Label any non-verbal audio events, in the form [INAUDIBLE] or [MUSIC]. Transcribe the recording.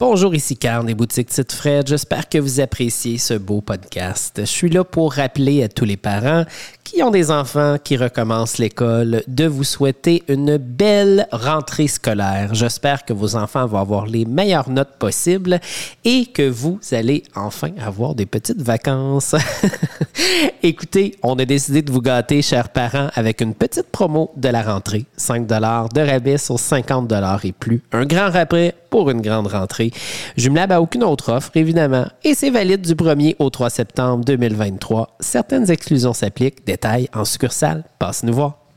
Bonjour, ici Carl des boutiques Tite Fred. J'espère que vous appréciez ce beau podcast. Je suis là pour rappeler à tous les parents qui ont des enfants qui recommencent l'école de vous souhaiter une belle rentrée scolaire. J'espère que vos enfants vont avoir les meilleures notes possibles et que vous allez enfin avoir des petites vacances. [LAUGHS] Écoutez, on a décidé de vous gâter, chers parents, avec une petite promo de la rentrée. 5 de rabais sur 50 et plus. Un grand rabais pour une grande rentrée. Jumelable à aucune autre offre, évidemment, et c'est valide du 1er au 3 septembre 2023. Certaines exclusions s'appliquent. Détails en succursale. Passe nous voir.